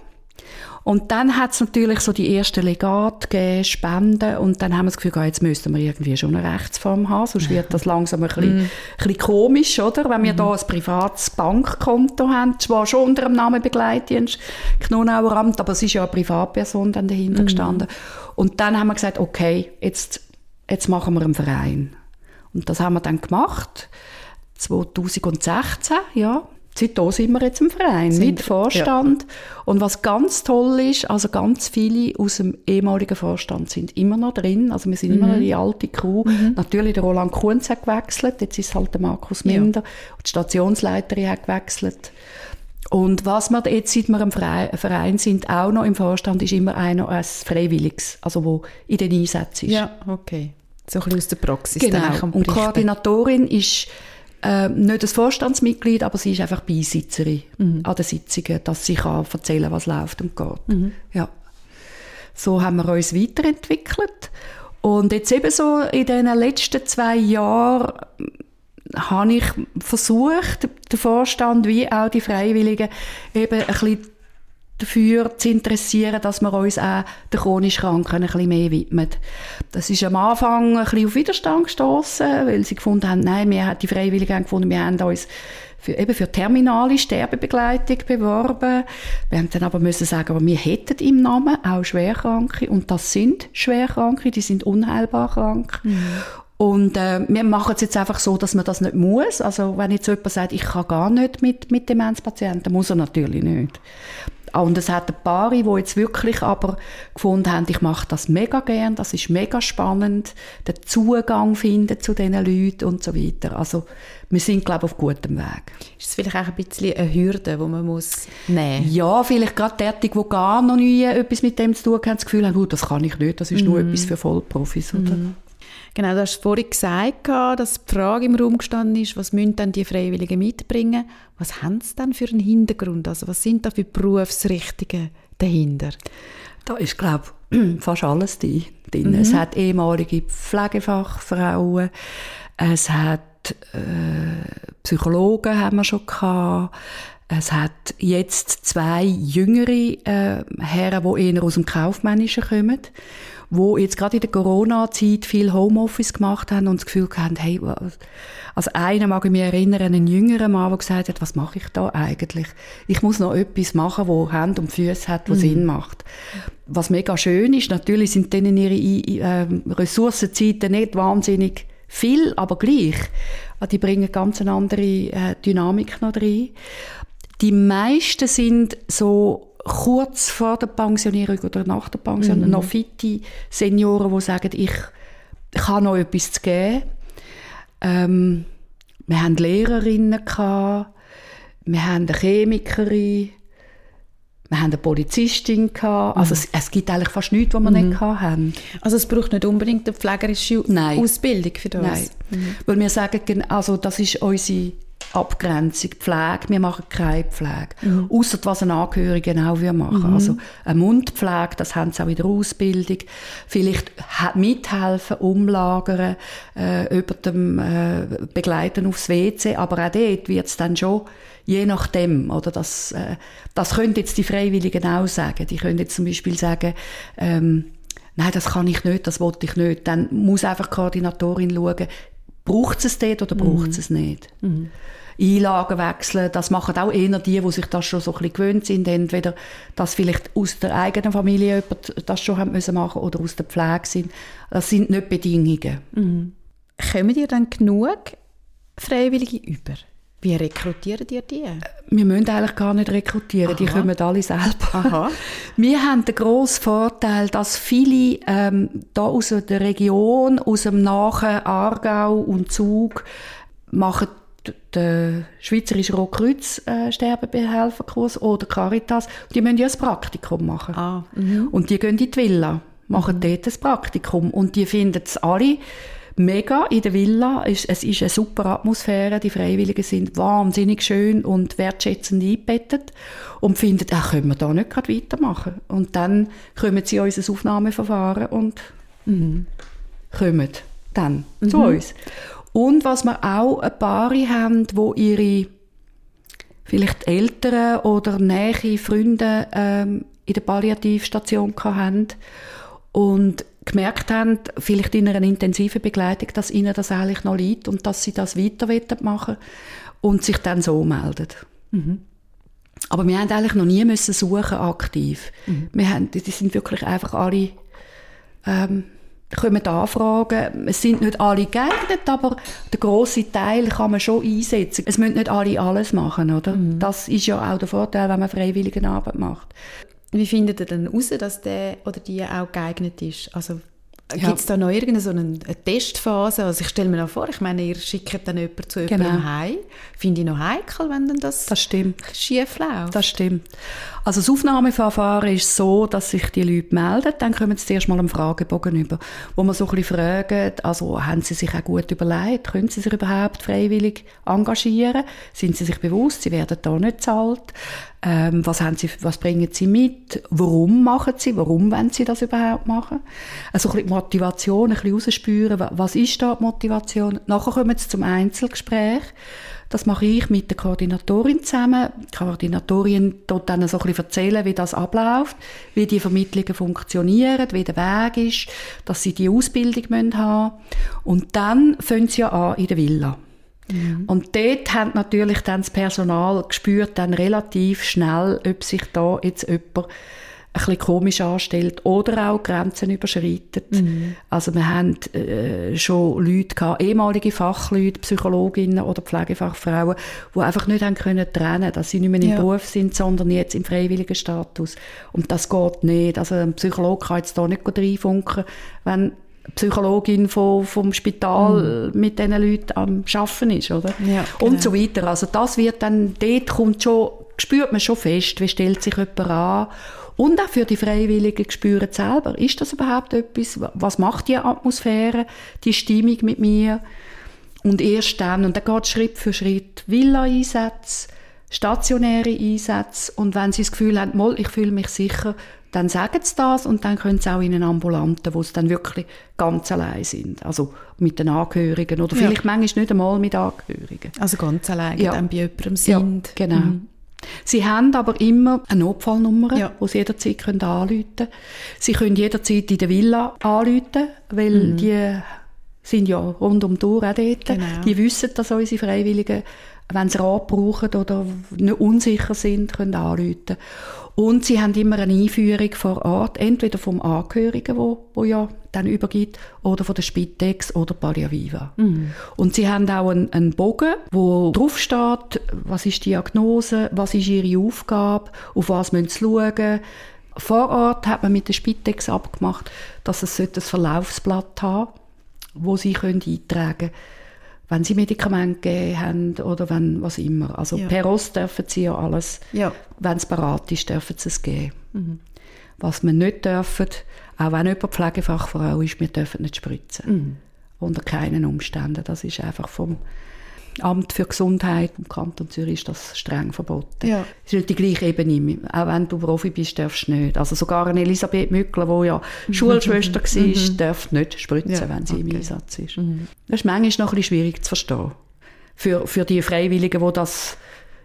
Und dann hat es natürlich so die ersten Legate gegeben, Spenden, und dann haben wir das Gefühl, jetzt müssten wir irgendwie schon eine Rechtsform haben, sonst wird das langsam ein bisschen, mm. bisschen komisch, oder? Wenn wir mm. da ein privates Bankkonto haben, zwar schon unter dem Namen Begleitdienst, Knonauer Amt, aber es ist ja eine Privatperson dann dahinter mm. gestanden. Und dann haben wir gesagt, okay, jetzt, jetzt machen wir einen Verein. Und das haben wir dann gemacht, 2016, ja, Seitdem sind wir jetzt im Verein sind, mit Vorstand. Ja. Und was ganz toll ist, also ganz viele aus dem ehemaligen Vorstand sind immer noch drin. Also wir sind mhm. immer noch mhm. die alte Crew. Mhm. Natürlich der Roland Kunz hat gewechselt, jetzt ist halt der Markus Minder. Ja. Die Stationsleiterin hat gewechselt. Und was wir jetzt, seit wir im Verein sind, auch noch im Vorstand, ist immer einer als Freiwilliges, also wo in den Einsätzen ist. Ja, okay. So ein bisschen aus der Praxis. Genau. Und Koordinatorin ist äh, nicht das Vorstandsmitglied, aber sie ist einfach Beisitzerin mhm. an den Sitzungen, dass sie kann erzählen was läuft und geht. Mhm. Ja. So haben wir uns weiterentwickelt. Und jetzt eben so in den letzten zwei Jahren habe ich versucht, den Vorstand wie auch die Freiwilligen eben ein bisschen dafür zu interessieren, dass wir uns auch den chronisch Kranken ein bisschen mehr widmen. Das ist am Anfang ein bisschen auf Widerstand gestoßen, weil sie gefunden haben, nein, wir haben die Freiwilligen gefunden, wir haben uns für, eben für terminale Sterbebegleitung beworben. Wir haben dann aber müssen sagen, wir hätten im Namen auch Schwerkranke und das sind Schwerkranke, die sind unheilbar krank. Mhm. Und äh, wir machen es jetzt einfach so, dass man das nicht muss. Also wenn jetzt jemand sagt, ich kann gar nicht mit, mit Demenzpatienten, muss er natürlich nicht. Und es hat ein paar, die jetzt wirklich aber gefunden haben, ich mache das mega gern, das ist mega spannend, den Zugang finden zu diesen Leuten und so weiter. Also wir sind, glaube ich, auf gutem Weg. Ist es vielleicht auch ein bisschen eine Hürde, die man muss nehmen muss? Ja, vielleicht gerade derartig, die gar noch nie etwas mit dem zu tun haben, das Gefühl haben, das kann ich nicht, das ist mm. nur mhm. etwas für Vollprofis. Oder? Mm. Genau, du hast vorhin gesagt, dass die Frage im Raum gestanden ist, was müssen dann die Freiwilligen mitbringen? Was haben sie dann für einen Hintergrund? Also was sind da für Berufsrichtungen dahinter? Da ist, glaube ich, fast alles drin. Mhm. Es hat ehemalige Pflegefachfrauen, es hat äh, Psychologen haben wir schon gehabt, es hat jetzt zwei jüngere äh, Herren, die eher aus dem Kaufmännischen kommen wo jetzt gerade in der Corona-Zeit viel Homeoffice gemacht haben und das Gefühl haben, hey, also einer mag ich mich erinnern, einen jüngeren Mann, der gesagt hat, was mache ich da eigentlich? Ich muss noch etwas machen, wo Hand und Füße hat, wo mhm. Sinn macht. Was mega schön ist, natürlich sind denen ihre äh, Ressourcenzeiten nicht wahnsinnig viel, aber gleich. Die bringen ganz eine andere äh, Dynamik noch rein. Die meisten sind so kurz vor der Pensionierung oder nach der Pensionierung mhm. noch fitte Senioren, die sagen, ich, ich habe noch etwas zu geben. Ähm, wir hatten Lehrerinnen, gehabt, wir haben eine Chemikerin, wir haben eine Polizistin gehabt. Also es, es, gibt eigentlich fast nichts, was wir mhm. nicht haben. Also es braucht nicht unbedingt eine pflegerische Nein. Ausbildung für das? Nein. Mhm. Weil wir sagen, also das ist unsere Abgrenzung, Pflege, wir machen keine Pflege. Mhm. Außer was ein Angehöriger auch machen. Mhm. Also eine Mundpflege, das haben sie auch in der Ausbildung. Vielleicht mithelfen, umlagern, äh, über dem äh, Begleiten aufs WC, aber auch dort wird es dann schon je nachdem, oder das, äh, das können jetzt die Freiwilligen auch sagen. Die können jetzt zum Beispiel sagen, ähm, nein, das kann ich nicht, das wollte ich nicht. Dann muss einfach die Koordinatorin schauen, braucht es dort oder braucht es mhm. es nicht. Mhm. Einlagen wechseln, das machen auch eher die, die sich das schon so ein bisschen gewöhnt sind, entweder dass vielleicht aus der eigenen Familie jemand das schon haben müssen machen oder aus der Pflege sind. Das sind nicht Bedingungen. Mhm. Kommen dir dann genug Freiwillige über? Wie rekrutieren die die? Wir müssen eigentlich gar nicht rekrutieren, Aha. die kommen alle selber. Aha. Wir haben den grossen Vorteil, dass viele ähm, da aus der Region, aus dem nahen Aargau und Zug, machen den Schweizerischen Rotkreuz äh, Sterbebehelferkurs oder Caritas. Die müssen ja ein Praktikum machen. Ah, und die gehen in die Villa, machen mhm. dort ein Praktikum. Und die finden es alle mega in der Villa. Es ist eine super Atmosphäre. Die Freiwilligen sind wahnsinnig schön und wertschätzend eingebettet und finden, ach, können wir da nicht gerade weitermachen. Und dann kommen sie unser Aufnahmeverfahren und mhm. kommen dann mhm. zu uns. Und was wir auch ein paar haben, wo ihre vielleicht Eltern oder nähe Freunde ähm, in der Palliativstation hatten und gemerkt haben, vielleicht in einer intensiven Begleitung, dass ihnen das eigentlich noch liegt und dass sie das weiter machen und sich dann so melden. Mhm. Aber wir haben eigentlich noch nie müssen suchen aktiv. Mhm. Wir haben, die sind wirklich einfach alle ähm, kommen Anfragen. Es sind nicht alle geeignet, aber der große Teil kann man schon einsetzen. Es müssen nicht alle alles machen, oder? Mhm. Das ist ja auch der Vorteil, wenn man freiwillige Arbeit macht. Wie findet ihr denn heraus, dass der oder die auch geeignet ist? Also ja. Gibt es da noch irgendeine so eine, Testphase? Also ich stelle mir noch vor, ich meine, ihr schickt dann jemanden zu jemandem genau. heim. Finde ich noch heikel, wenn dann das, das stimmt. schief läuft. Das stimmt. Also das Aufnahmeverfahren ist so, dass sich die Leute melden, dann kommen sie zuerst mal einen Fragebogen über, wo man so ein bisschen fragen, also haben sie sich auch gut überlegt, können sie sich überhaupt freiwillig engagieren, sind sie sich bewusst, sie werden da nicht zahlt, ähm, was, haben sie, was bringen sie mit, warum machen sie, warum wollen sie das überhaupt machen, also ein bisschen Motivation, ein bisschen rausspüren, was ist da die Motivation, nachher kommen sie zum Einzelgespräch, Das mache ich mit der Koordinatorin zusammen. Die Koordinatorin dort dann so ein bisschen erzählen, wie das abläuft, wie die Vermittlungen funktionieren, wie der Weg ist, dass sie die Ausbildung haben müssen. Und dann fangen sie ja an in der Villa. Mhm. Und dort hat natürlich dann das Personal gespürt dann relativ schnell, ob sich da jetzt jemand ein bisschen komisch anstellt oder auch Grenzen überschreitet. Mhm. Also wir haben äh, schon Leute gehabt, ehemalige Fachleute, Psychologinnen oder Pflegefachfrauen, die einfach nicht haben können trennen, dass sie nicht mehr im ja. Beruf sind, sondern jetzt im freiwilligen Status. Und das geht nicht. Also ein Psychologe kann jetzt da nicht reinfunken, wenn Psychologin vom, vom Spital mhm. mit diesen Leuten am Arbeiten ist, oder? Ja, genau. Und so weiter. Also das wird dann, dort kommt schon, spürt man schon fest, wie stellt sich jemand an und auch für die Freiwilligen spüren selber, ist das überhaupt etwas, was macht die Atmosphäre, die Stimmung mit mir? Und erst dann, und dann geht Schritt für Schritt, Villa-Einsätze, stationäre Einsätze und wenn sie das Gefühl haben, mal, ich fühle mich sicher, dann sagen sie das und dann können sie auch in einen Ambulanten, wo sie dann wirklich ganz allein sind. Also mit den Angehörigen oder vielleicht ja. manchmal nicht einmal mit Angehörigen. Also ganz allein ja. dann bei jemandem sind. Ja, genau. Mhm. Sie haben aber immer eine Notfallnummer, ja. die Sie jederzeit können anrufen können. Sie können jederzeit in der Villa anrufen, weil mhm. die sind ja rund um die Uhr auch dort. Genau. Die wissen, dass unsere Freiwilligen, wenn sie Rat brauchen oder nicht unsicher sind, können anrufen. Und sie haben immer eine Einführung vor Ort, entweder vom Angehörigen, wo, wo ja dann übergibt, oder von der Spitex oder Palliaviva. Mhm. Und sie haben auch einen, einen Bogen, wo drauf steht, was ist die Diagnose, was ist ihre Aufgabe, auf was müssen sie schauen. Vor Ort hat man mit der Spitex abgemacht, dass es ein Verlaufsblatt haben wo sie können eintragen können wenn sie Medikamente gegeben haben oder wenn was immer. Also ja. per Rost dürfen sie ja alles, ja. wenn es bereit ist, dürfen sie es geben. Mhm. Was wir nicht dürfen, auch wenn jemand Pflegefachfrau ist, wir dürfen nicht spritzen. Mhm. Unter keinen Umständen. Das ist einfach vom Amt für Gesundheit im Kanton Zürich ist das streng verboten. Ja. Es ist nicht die gleiche Ebene. Auch wenn du Profi bist, darfst du nicht. Also sogar eine Elisabeth Mückler, die ja mhm. Schulschwester war, mhm. darf nicht spritzen, ja, wenn sie okay. im Einsatz ist. Mhm. Das ist manchmal noch ein bisschen schwierig zu verstehen. Für, für die Freiwilligen, die das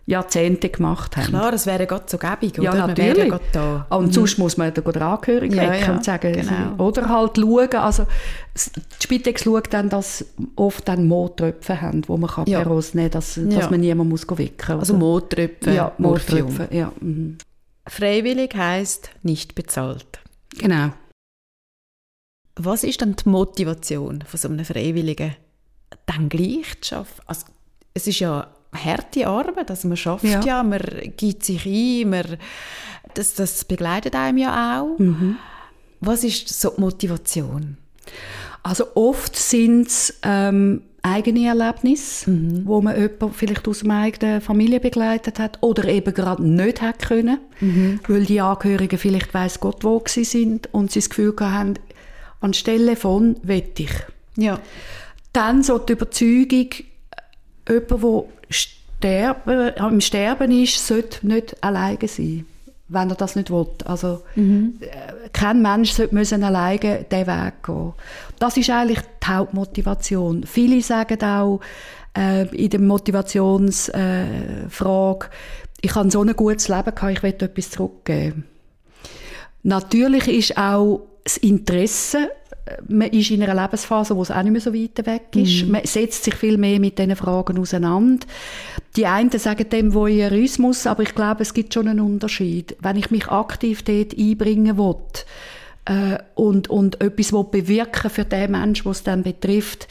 Jahrzehnte gemacht haben. Klar, das wäre Gott so gäbig, oder? Ja, natürlich. Ja da. Und mhm. sonst muss man den Angehörigen ja, ja, und sagen, genau. oder halt schauen, also die Spitex schaut dann, dass oft dann Moortröpfe haben, wo man kann ja. nehmen dass, dass ja. man niemand muss wickeln Also Moortröpfe, Ja, Moortröpfe, ja. Mhm. Freiwillig heisst nicht bezahlt. Genau. Was ist dann die Motivation von so einem Freiwilligen, dann gleich zu arbeiten? Also, es ist ja harte Arbeit, also man schafft ja. ja, man gibt sich ein, man, das, das begleitet einem ja auch. Mhm. Was ist so die Motivation? Also oft sind es ähm, eigene Erlebnisse, mhm. wo man jemanden vielleicht aus einer eigenen Familie begleitet hat oder eben gerade nicht hat können, mhm. weil die Angehörigen vielleicht weiß Gott wo sie sind und sie das Gefühl haben, anstelle von wett ich. Ja. Dann so die Überzeugung, jemand, der sterben, im Sterben ist, sollte nicht alleine sein, wenn er das nicht will. Also mhm. Äh, kein Mensch sollte müssen alleine diesen Weg gehen. Das ist eigentlich die Hauptmotivation. Viele sagen auch äh, in der Motivationsfrage, äh, ich habe so ein gutes Leben gehabt, ich will etwas zurückgeben. Natürlich ist auch das Interesse man ist in einer Lebensphase, wo es auch nicht mehr so weit weg ist. Mhm. Man setzt sich viel mehr mit diesen Fragen auseinander. Die einen sagen dem Voyeurismus, aber ich glaube, es gibt schon einen Unterschied. Wenn ich mich aktiv dort einbringen will äh, und, und etwas will bewirken für den Menschen, was es dann betrifft,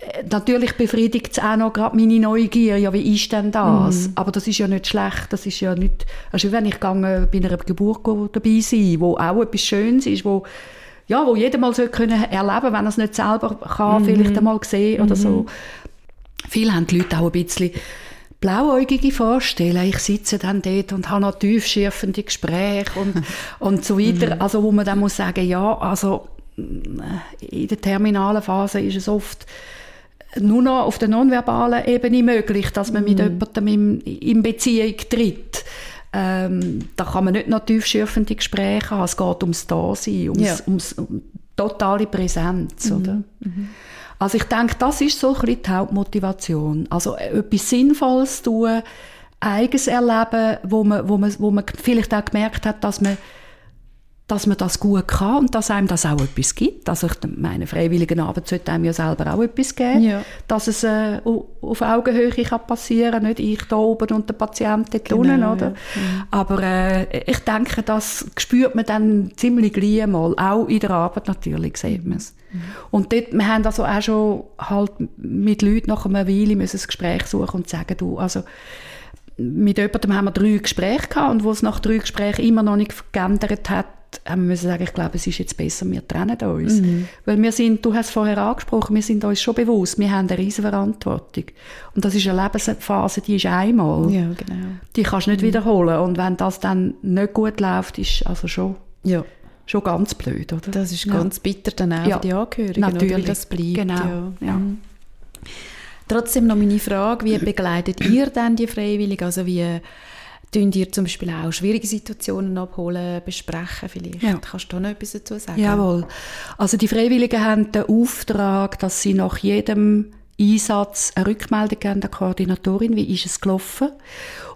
äh, Natürlich befriedigt es auch noch gerade meine Neugier, ja, wie ist denn das? Mhm. Aber das ist ja nicht schlecht, das ist ja nicht, also wenn ich gegangen, bei einer Geburt dabei sein, wo auch etwas Schönes ist, wo ja, wo jeder mal so können erleben, wenn er es nicht selber kann, mhm. vielleicht einmal sehen oder mhm. so. Viele haben die Leute auch ein bisschen blauäugige vorstellen. Ich sitze dann dort und habe noch tiefschürfende Gespräche und, und so weiter. Mhm. Also wo man dann muss sagen, ja, also in der terminalen Phase ist es oft nur noch auf der nonverbalen Ebene möglich, dass man mit mhm. jemandem in, in Beziehung tritt. Ähm, da kann man nicht noch tiefschürfende Gespräche haben. Es geht ums Dasein, ums, ja. ums um totale Präsenz. Mhm. Oder? Mhm. Also ich denke, das ist so ein bisschen die Hauptmotivation. Also äh, etwas Sinnvolles tun, Eigens erleben, wo man, wo man, wo man vielleicht auch gemerkt hat, dass man dass man das gut kann und dass einem das auch etwas gibt. Also ich meine, freiwillige Arbeit sollte einem ja selber auch etwas geben, ja. dass es äh, auf Augenhöhe kann passieren, nicht ich da oben und der Patient dort genau, unten, oder? Ja. Mhm. Aber äh, ich denke, das spürt man dann ziemlich gleich mal, auch in der Arbeit natürlich sieht man es. Mhm. Und dort, wir haben also auch schon halt mit Leuten nach einer Weile müssen ein Gespräch suchen und sagen, du, also mit jemandem haben wir drei Gespräche gehabt und wo es nach drei Gesprächen immer noch nicht geändert hat, haben wir müssen sagen, ich glaube, es ist jetzt besser, wir trennen uns. Mhm. Weil wir sind, du hast es vorher angesprochen, wir sind uns schon bewusst, wir haben eine riesige Verantwortung. Und das ist eine Lebensphase, die ist einmal. Ja, genau. Die kannst du nicht mhm. wiederholen. Und wenn das dann nicht gut läuft, ist also schon, ja. schon ganz blöd, oder? Das ist ja. ganz bitter dann auch ja. für die Angehörigen, Natürlich. Oder, das bleibt. Genau. Ja. Mhm. Trotzdem noch meine Frage, wie begleitet ihr denn die Freiwilligen? Also wie tun ihr zum Beispiel auch schwierige Situationen abholen, besprechen vielleicht? Ja. Kannst du da noch etwas dazu sagen? Jawohl. Also die Freiwilligen haben den Auftrag, dass sie nach jedem Einsatz eine Rückmeldung geben der Koordinatorin, wie ist es gelaufen.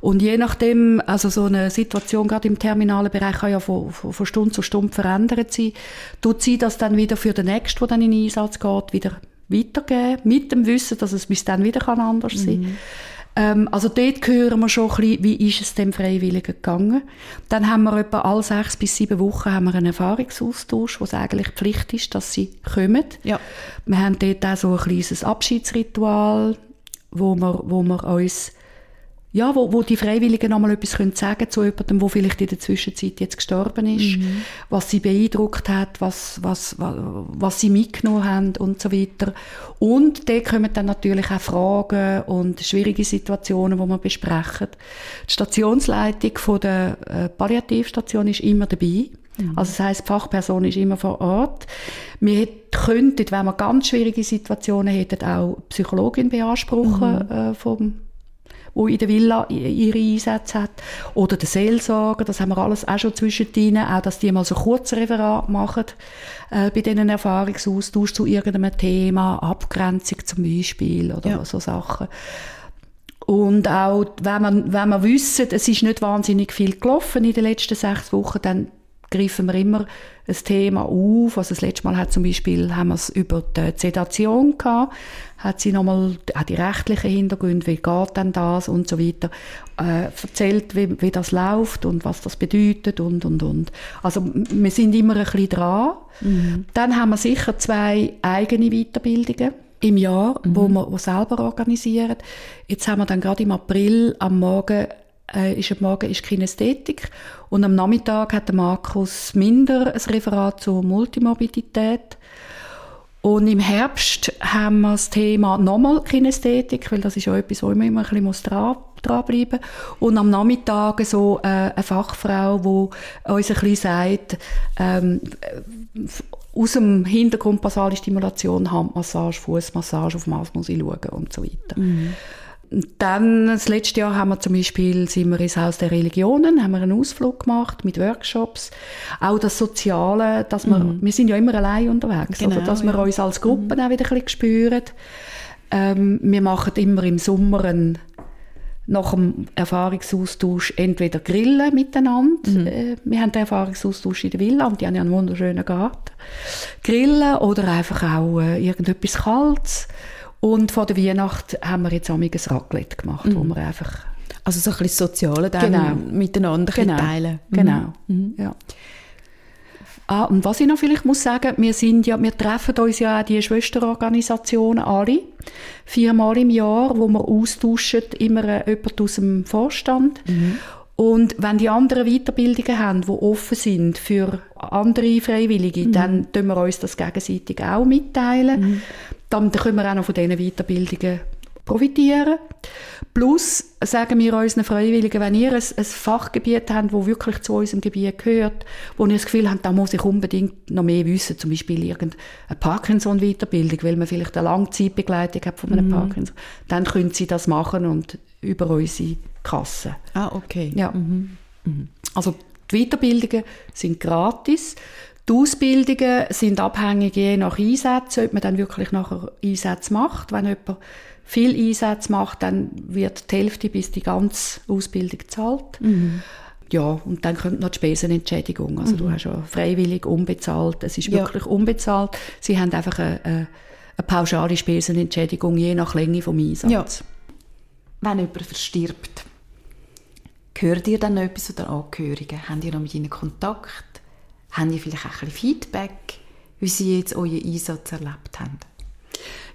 Und je nachdem, also so eine Situation gerade im terminalen Bereich kann ja von, von, von Stunde zu Stunde verändert sein, tut sie das dann wieder für den nächsten, der dann in den Einsatz geht, wieder weitergeben, mit dem Wissen, dass es bis dann wieder anders sein kann. Mhm. Ähm, also dort hören wir schon ein bisschen, wie ist es dem Freiwilligen gegangen. Dann haben wir etwa alle sechs bis sieben Wochen haben wir einen Erfahrungsaustausch, wo es eigentlich Pflicht ist, dass sie kommen. Ja. Wir haben dort auch so ein kleines Abschiedsritual, wo wir, wo wir uns ja, wo, wo die Freiwilligen nochmal etwas können sagen zu jemandem, wo vielleicht in der Zwischenzeit jetzt gestorben ist, mhm. was sie beeindruckt hat, was, was, was, was sie mitgenommen haben und so weiter. Und da kommen dann natürlich auch Fragen und schwierige Situationen, die wir besprechen. Die Stationsleitung von der äh, Palliativstation ist immer dabei. Mhm. Also das heisst, die Fachperson ist immer vor Ort. Wir könnten, wenn wir ganz schwierige Situationen hätten, auch Psychologin beanspruchen mhm. äh, vom wo in der Villa ihre Einsätze hat. Oder der Seelsorger, das haben wir alles auch schon zwischendrin, auch dass die mal so kurz Referat machen, äh, bei diesen Erfahrungsaustausch zu irgendeinem Thema, Abgrenzung zum Beispiel, oder ja. so Sachen. Und auch, wenn man, wenn man wissen, es ist nicht wahnsinnig viel gelaufen in den letzten sechs Wochen, dann greifen wir immer ein Thema auf. Also das letzte Mal hat zum Beispiel, haben wir es über die Sedation gehabt, hat sie nochmal auch die rechtlichen Hintergründe, wie geht denn das und so weiter, äh, erzählt, wie, wie das läuft und was das bedeutet und, und, und. Also wir sind immer ein bisschen dran. Mhm. Dann haben wir sicher zwei eigene Weiterbildungen im Jahr, mhm. wo wir wo selber organisieren. Jetzt haben wir dann gerade im April am Morgen äh, ist am Morgen ist Kinästhetik und am Nachmittag hat der Markus Minder ein Referat zur Multimorbidität. Und im Herbst haben wir das Thema nochmal Kinästhetik, weil das ist ja etwas, wo man immer ein bisschen dran, dranbleiben muss. Und am Nachmittag so äh, eine Fachfrau, die uns ein bisschen sagt, ähm, aus dem Hintergrund basale Stimulation, Handmassage, Fußmassage, auf was muss ich schauen und so weiter. Mhm. Dann, das letzte Jahr haben wir zum Beispiel, sind wir ins Haus der Religionen, haben wir einen Ausflug gemacht mit Workshops. Auch das Soziale, dass wir, mhm. wir sind ja immer allein unterwegs, genau, oder? dass wir uns als Gruppen mhm. auch wieder ein bisschen spüren. Ähm, wir machen immer im Sommer einen, nach dem Erfahrungsaustausch entweder grillen miteinander. Mhm. Äh, wir haben den Erfahrungsaustausch in der Villa und die haben ja einen wunderschönen Garten. Grillen oder einfach auch äh, irgendetwas Kaltes. Und vor der Weihnacht haben wir jetzt auch ein Raclette gemacht, mhm. wo wir einfach... Also so ein bisschen Soziale dann genau. miteinander genau. teilen. Mhm. Genau, mhm. ja. Ah, und was ich noch vielleicht muss sagen, wir sind ja, wir treffen uns ja auch die Schwesterorganisationen alle, viermal im Jahr, wo wir austauschen, immer äh, jemand aus dem Vorstand. Mhm. Und wenn die anderen Weiterbildungen haben, die offen sind für andere Freiwillige, mhm. dann tun wir uns das gegenseitig auch mitteilen. Mhm. Dann können wir auch noch von diesen Weiterbildungen profitieren. Plus sagen wir unseren Freiwilligen, wenn ihr ein, ein Fachgebiet habt, das wirklich zu unserem Gebiet gehört, wo ihr das Gefühl habt, da muss ich unbedingt noch mehr wissen, zum Beispiel irgendeine Parkinson-Weiterbildung, weil man vielleicht eine Langzeitbegleitung hat von einem mhm. Parkinson, dann können sie das machen und über unsere Kasse. Ah, okay. Ja. Mhm. Mhm. Also die Weiterbildungen sind gratis. Die Ausbildungen sind abhängig je nach Einsätzen, ob man dann wirklich nachher Einsätze macht. Wenn jemand viel Einsätze macht, dann wird die Hälfte bis die ganze Ausbildung gezahlt. Mhm. Ja, und dann kommt noch die Spesenentschädigung. Also mhm. du hast ja freiwillig unbezahlt. Es ist ja. wirklich unbezahlt. Sie haben einfach eine, eine, pauschale Spesenentschädigung je nach Länge vom Einsatz. Ja. Wenn jemand verstirbt, hört ihr dann noch etwas von den Angehörigen? Habt ihr noch mit ihnen Kontakt? Haben die vielleicht auch ein bisschen Feedback, wie sie jetzt euren Einsatz erlebt haben?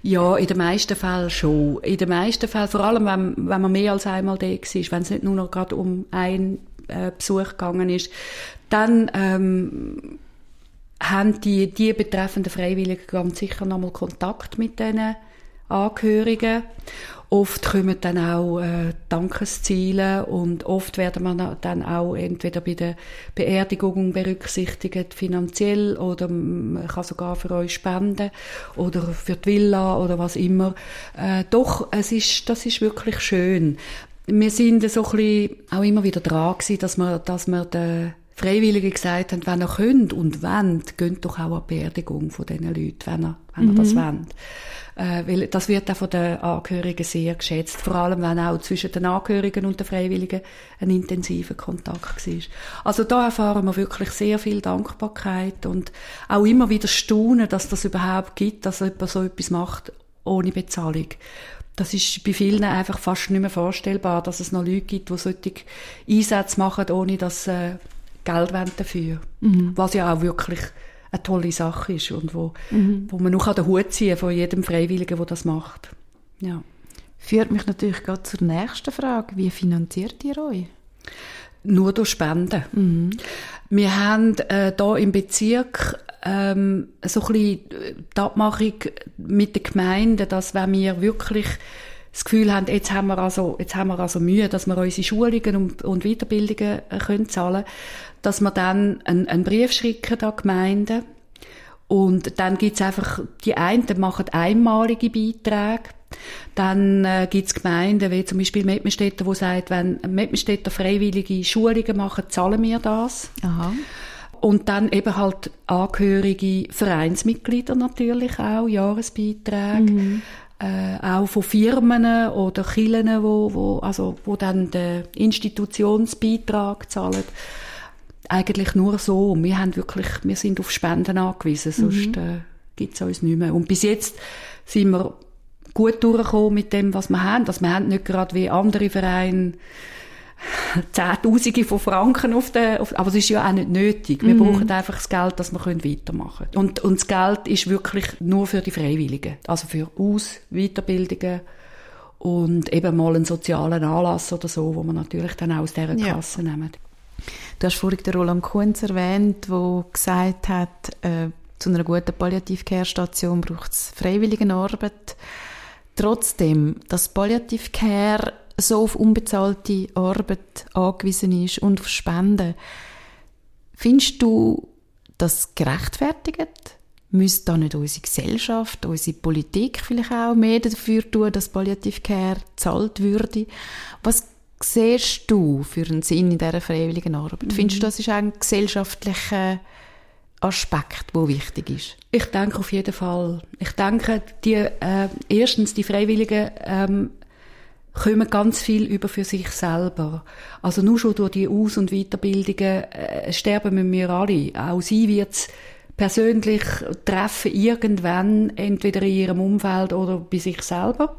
Ja, in den meisten Fällen schon. In den meisten Fällen, vor allem wenn, wenn man mehr als einmal da war, wenn es nicht nur noch gerade um einen äh, Besuch gegangen ist, dann ähm, haben die, die betreffenden Freiwilligen ganz sicher nochmal Kontakt mit diesen Angehörigen. Oft kommen dann auch äh, Dankesziele und oft werden man dann auch entweder bei der Beerdigung berücksichtigt finanziell oder man kann sogar für euch spenden oder für die Villa oder was immer. Äh, doch, es ist, das ist wirklich schön. Wir sind so ein bisschen auch immer wieder dran gewesen, dass wir, dass wir den Freiwilligen gesagt haben, wenn ihr könnt und wollt, geht doch auch an die Beerdigung von diesen Leuten, wenn ihr, wenn ihr mhm. das wollt. Äh, weil das wird auch von den Angehörigen sehr geschätzt. Vor allem, wenn auch zwischen den Angehörigen und den Freiwilligen ein intensiver Kontakt war. Also da erfahren wir wirklich sehr viel Dankbarkeit und auch immer wieder Staunen, dass das überhaupt gibt, dass jemand so etwas macht ohne Bezahlung. Das ist bei vielen einfach fast nicht mehr vorstellbar, dass es noch Leute gibt, die solche Einsätze machen, ohne dass äh, Geld dafür. Mhm. Was ja auch wirklich eine tolle Sache ist und wo, mhm. wo man noch den Hut ziehen von jedem Freiwilligen, der das macht. Ja. Führt mich natürlich gerade zur nächsten Frage. Wie finanziert ihr euch? Nur durch Spenden. Mhm. Wir haben äh, hier im Bezirk ähm, so ein bisschen die Abmachung mit den Gemeinden, dass wenn wir wirklich das Gefühl haben, jetzt haben wir also, jetzt haben wir also Mühe, dass wir unsere Schulungen und, und Weiterbildungen äh, können zahlen dass wir dann einen, einen Brief schicken an Gemeinden und dann gibt's einfach, die einen machen einmalige Beiträge, dann äh, gibt's Gemeinden, wie zum Beispiel Mettmenstädter, wo sagt, wenn Mettmenstädter freiwillige Schulungen machen, zahlen wir das. Aha. Und dann eben halt angehörige Vereinsmitglieder natürlich auch, Jahresbeiträge. Mhm äh, auch von Firmen oder Kirchen, wo, wo, also, wo dann den Institutionsbeitrag zahlen. Eigentlich nur so. Wir haben wirklich, wir sind auf Spenden angewiesen, sonst mhm. äh, gibt es uns nicht mehr. Und bis jetzt sind wir gut durchgekommen mit dem, was wir haben. Also wir haben nicht gerade wie andere Vereine Zehntausende von Franken auf den, auf, aber es ist ja auch nicht nötig. Wir mhm. brauchen einfach das Geld, dass wir weitermachen können. Und, und das Geld ist wirklich nur für die Freiwilligen. Also für Aus-, Weiterbildungen und eben mal einen sozialen Anlass oder so, wo man natürlich dann auch aus dieser Kasse ja. nehmen. Du hast vorhin den Roland Kunz erwähnt, der gesagt hat, äh, zu einer guten Palliativ-Care-Station braucht es Freiwilligenarbeit. Trotzdem, dass Palliativ-Care so auf unbezahlte Arbeit angewiesen ist und auf Spenden. Findest du das gerechtfertigt? Müsste da nicht unsere Gesellschaft, unsere Politik vielleicht auch mehr dafür tun, dass Palliative Care gezahlt würde? Was siehst du für einen Sinn in dieser freiwilligen Arbeit? Mhm. Findest du, das ist ein gesellschaftlicher Aspekt, der wichtig ist? Ich denke auf jeden Fall. Ich denke, die, äh, erstens, die Freiwilligen ähm, kommen ganz viel über für sich selber. Also nur schon durch die Aus- und Weiterbildungen äh, sterben wir alle. Auch sie wird persönlich treffen irgendwann, entweder in ihrem Umfeld oder bei sich selber.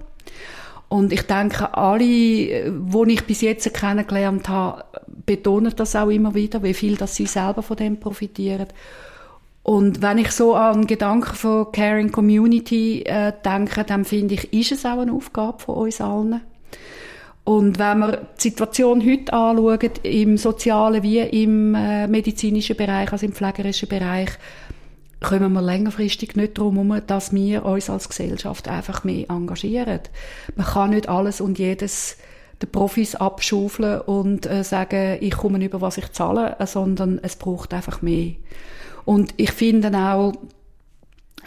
Und ich denke, alle, die ich bis jetzt kennengelernt habe, betonen das auch immer wieder, wie viel dass sie selber von dem profitieren. Und wenn ich so an Gedanken von Caring Community äh, denke, dann finde ich, ist es auch eine Aufgabe von uns allen. Und wenn wir die Situation heute anschauen, im sozialen wie im äh, medizinischen Bereich, also im pflegerischen Bereich, kommen wir längerfristig nicht darum herum, dass wir uns als Gesellschaft einfach mehr engagieren. Man kann nicht alles und jedes den Profis abschaufeln und äh, sagen, ich komme über was ich zahle, sondern es braucht einfach mehr. Und ich finde auch,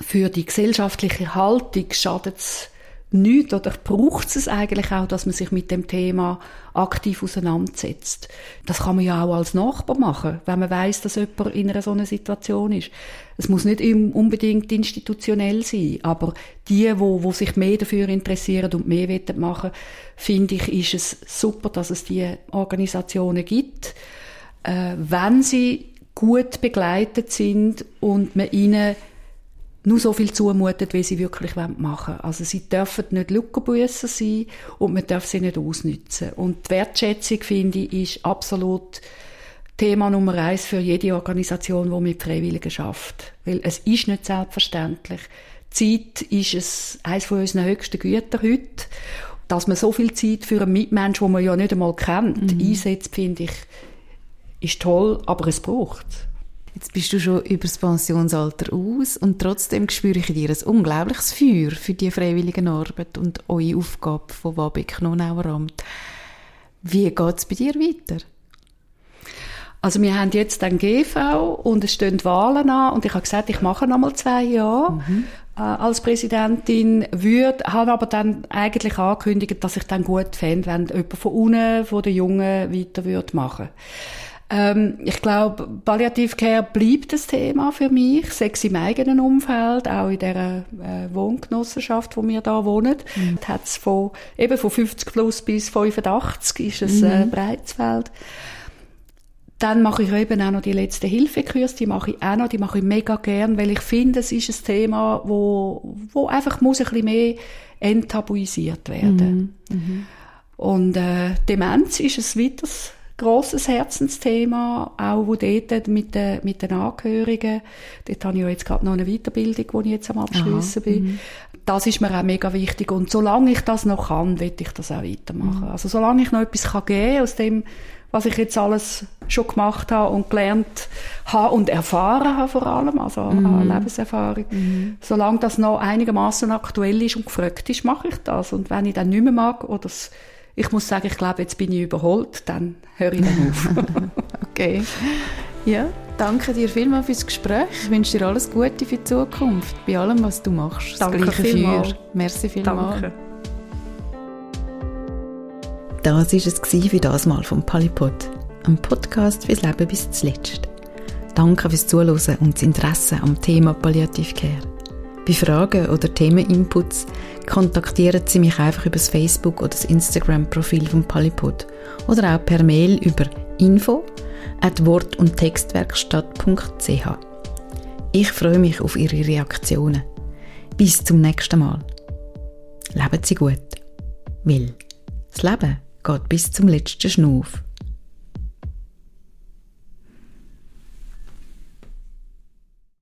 für die gesellschaftliche Haltung schadet es nichts oder braucht es eigentlich auch, dass man sich mit dem Thema aktiv auseinandersetzt. Das kann man ja auch als Nachbar machen, wenn man weiß, dass jemand in einer so einer Situation ist. Es muss nicht unbedingt institutionell sein, aber die, wo, wo sich mehr dafür interessieren und mehr machen finde ich, ist es super, dass es diese Organisationen gibt. Äh, wenn sie gut begleitet sind und man ihnen nur so viel zumutet, wie sie wirklich machen wollen. Also sie dürfen nicht Luckerbüsser sein und man darf sie nicht ausnützen. Und die Wertschätzung, finde ich, ist absolut Thema Nummer eins für jede Organisation, die mit Freiwilligen schafft. Weil es ist nicht selbstverständlich. Zeit ist es eines von unseren höchsten Güter heute. Dass man so viel Zeit für einen Mitmensch, den man ja nicht einmal kennt, mhm. einsetzt, finde ich, ist toll, aber es braucht Jetzt bist du schon über das Pensionsalter aus und trotzdem spüre ich in dir ein unglaubliches Feuer für die freiwillige Arbeit und eure Aufgabe von Wabeck Nonauer Amt. Wie geht es bei dir weiter? Also wir haben jetzt den GV und es stehen Wahlen an und ich habe gesagt, ich mache noch mal zwei Jahre mhm. äh, als Präsidentin, würde, habe aber dann eigentlich angekündigt, dass ich dann gut fände, wenn jemand von unten, von den Jungen weiter würde machen ähm, ich glaube, Palliativcare bleibt das Thema für mich, sechs im eigenen Umfeld, auch in der äh, Wohngenossenschaft, wo wir da wohnen. Mhm. Hat's von, eben von 50 plus bis 85 ist es äh, mhm. breites Feld. Dann mache ich eben auch noch die letzte Hilfekurs, die mache ich auch noch, die mache ich mega gern, weil ich finde, es ist ein Thema, wo, wo einfach muss ein bisschen mehr enttabuisiert werden. Mhm. Mhm. Und äh, Demenz ist ein weiteres grosses Herzensthema, auch wo dort mit den, mit den Angehörigen, dort habe ich ja jetzt gerade noch eine Weiterbildung, die ich jetzt am Abschliessen bin. Mhm. Das ist mir auch mega wichtig und solange ich das noch kann, will ich das auch weitermachen. Mhm. Also solange ich noch etwas kann geben aus dem, was ich jetzt alles schon gemacht habe und gelernt habe und erfahren habe vor allem, also mhm. Lebenserfahrung. Mhm. Solange das noch einigermaßen aktuell ist und gefragt ist, mache ich das. Und wenn ich dann nicht mehr mag oder es ich muss sagen, ich glaube, jetzt bin ich überholt, dann höre ich dann auf. okay. Ja, danke dir vielmals fürs Gespräch. Ich wünsche dir alles Gute für die Zukunft, bei allem, was du machst. Das danke vielmals. Merci vielmals. Danke. Das war es für das Mal vom Palipod, ein Podcast fürs Leben bis zuletzt. Danke fürs Zuhören und das Interesse am Thema Palliativcare. Bei Fragen oder Themeninputs kontaktieren Sie mich einfach über das Facebook oder das Instagram-Profil von Palipod oder auch per Mail über info at wort- und textwerkstatt.ch. Ich freue mich auf Ihre Reaktionen. Bis zum nächsten Mal. Leben Sie gut, weil das Leben geht bis zum letzten Schnuff.